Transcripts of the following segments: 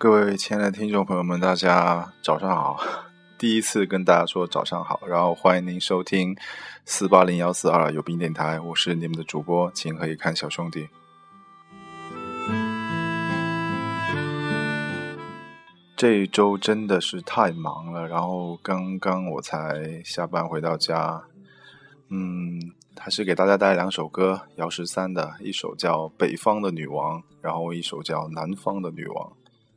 各位亲爱的听众朋友们，大家早上好！第一次跟大家说早上好，然后欢迎您收听四八零幺四二有病电台，我是你们的主播，请可以看小兄弟。这一周真的是太忙了，然后刚刚我才下班回到家，嗯，还是给大家带来两首歌，姚十三的一首叫《北方的女王》，然后一首叫《南方的女王》。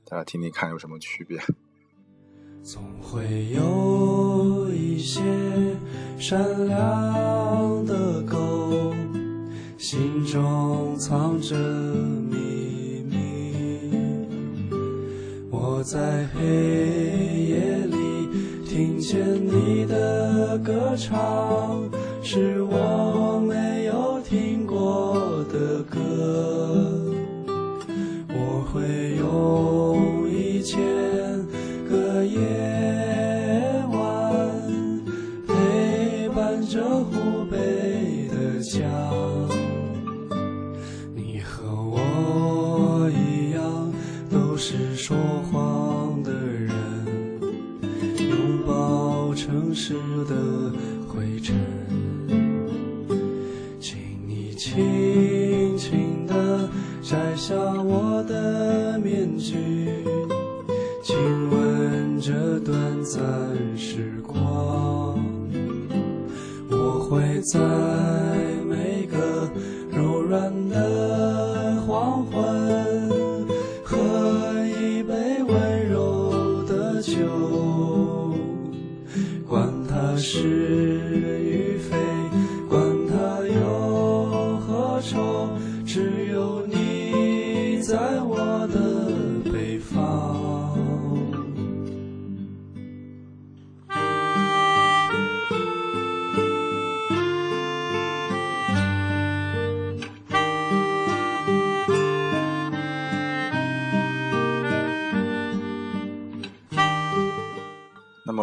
大家听听看有什么区别？总会有一些善良的狗，心中藏着秘密。我在黑夜里听见你的歌唱，是我亲吻这短暂时光。我会在每个柔软的黄昏，喝一杯温柔的酒，管它是与非，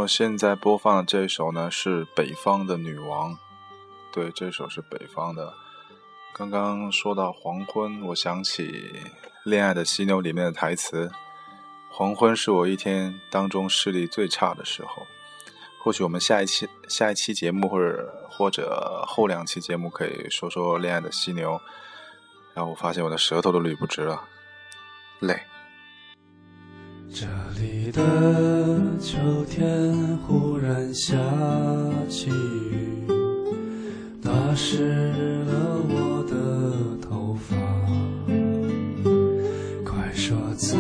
么现在播放的这首呢是《北方的女王》，对，这首是北方的。刚刚说到黄昏，我想起《恋爱的犀牛》里面的台词：“黄昏是我一天当中视力最差的时候。”或许我们下一期下一期节目，或者或者后两期节目可以说说《恋爱的犀牛》。然后我发现我的舌头都捋不直了，累。这里的秋天忽然下起雨，打湿了我的头发。快说再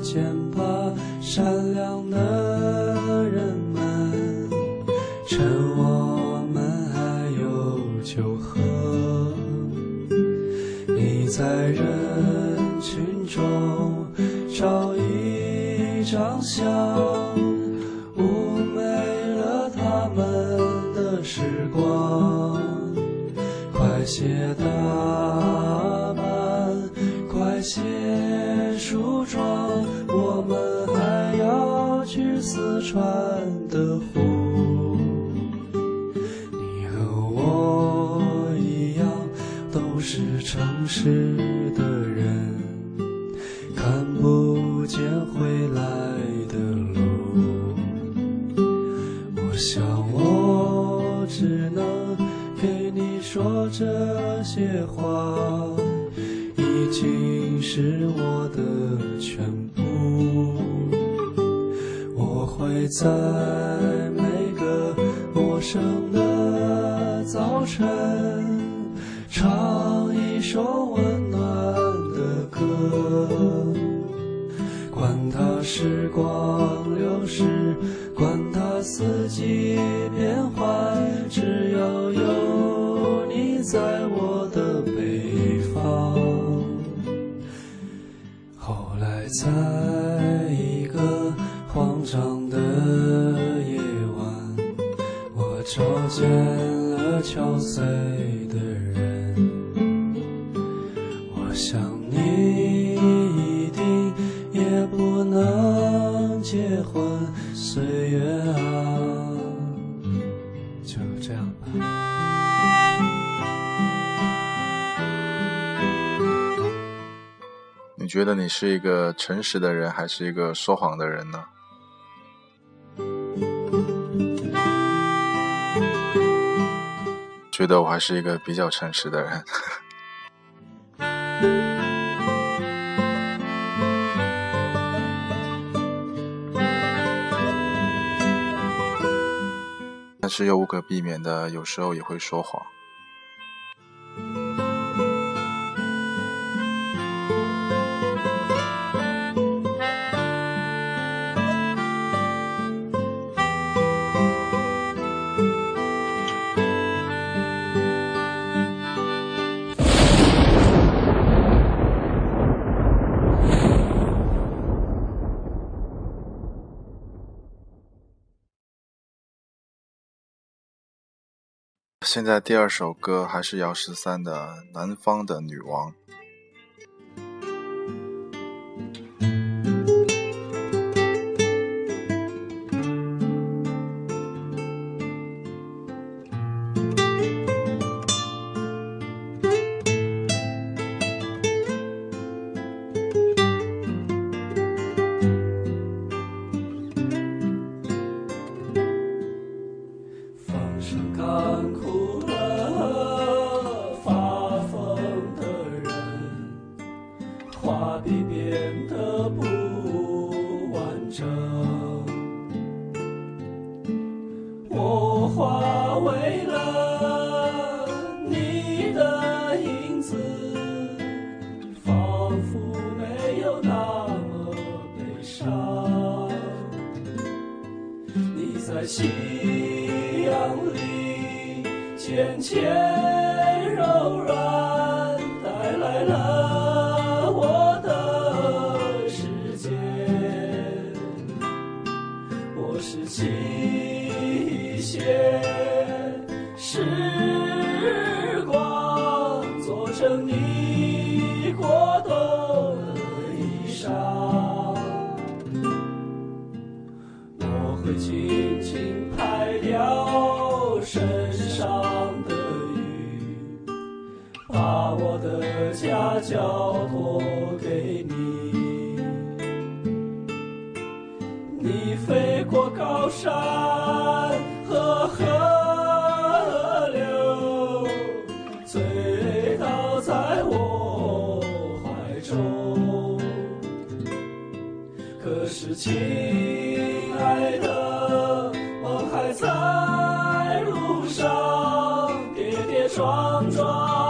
见吧，善良的人们，趁我们还有酒喝。你在人群中一张相，妩媚了他们的时光。快些打扮，快些梳妆，我们还要去四川的湖。你和我一样，都是城市我想我只能给你说这些话，已经是我的全部。我会在每个陌生的早晨，唱一首温暖的歌。管它时光流逝，四季变换，只要有你在我的北方。后来在一个慌张的夜晚，我找见了憔悴岁月啊，就这样吧。你觉得你是一个诚实的人，还是一个说谎的人呢？觉得我还是一个比较诚实的人。但是又无可避免的，有时候也会说谎。现在第二首歌还是姚十三的《南方的女王》。画笔变得不完整我画为了你的影子仿佛没有那么悲伤。你在夕阳里渐渐柔软把我的家交托给你，你飞过高山和河流，醉倒在我怀中。可是，亲爱的，我还在路上，跌跌撞撞，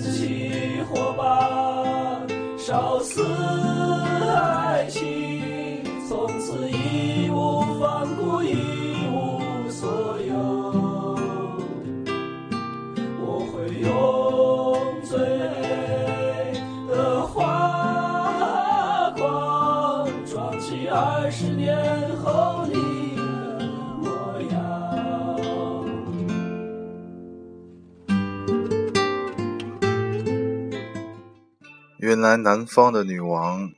起火把，烧死爱情，从此义无反顾，一无所有。我会用最美的花光，装起二十年后。原来南方的女王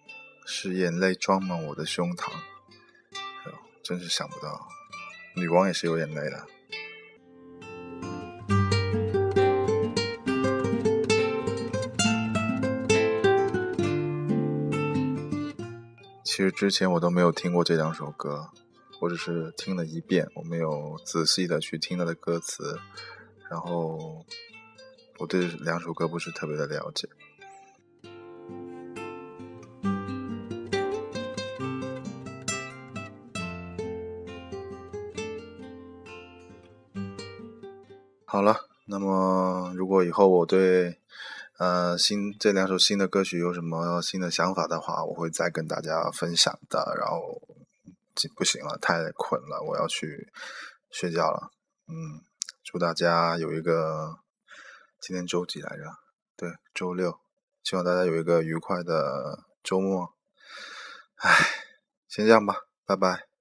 是眼泪装满我的胸膛，真是想不到，女王也是有眼泪的。其实之前我都没有听过这两首歌，我只是听了一遍，我没有仔细的去听它的歌词，然后我对两首歌不是特别的了解。好了，那么如果以后我对呃，新这两首新的歌曲有什么新的想法的话，我会再跟大家分享的。然后不行了，太困了，我要去睡觉了。嗯，祝大家有一个今天周几来着？对，周六。希望大家有一个愉快的周末。唉，先这样吧，拜拜。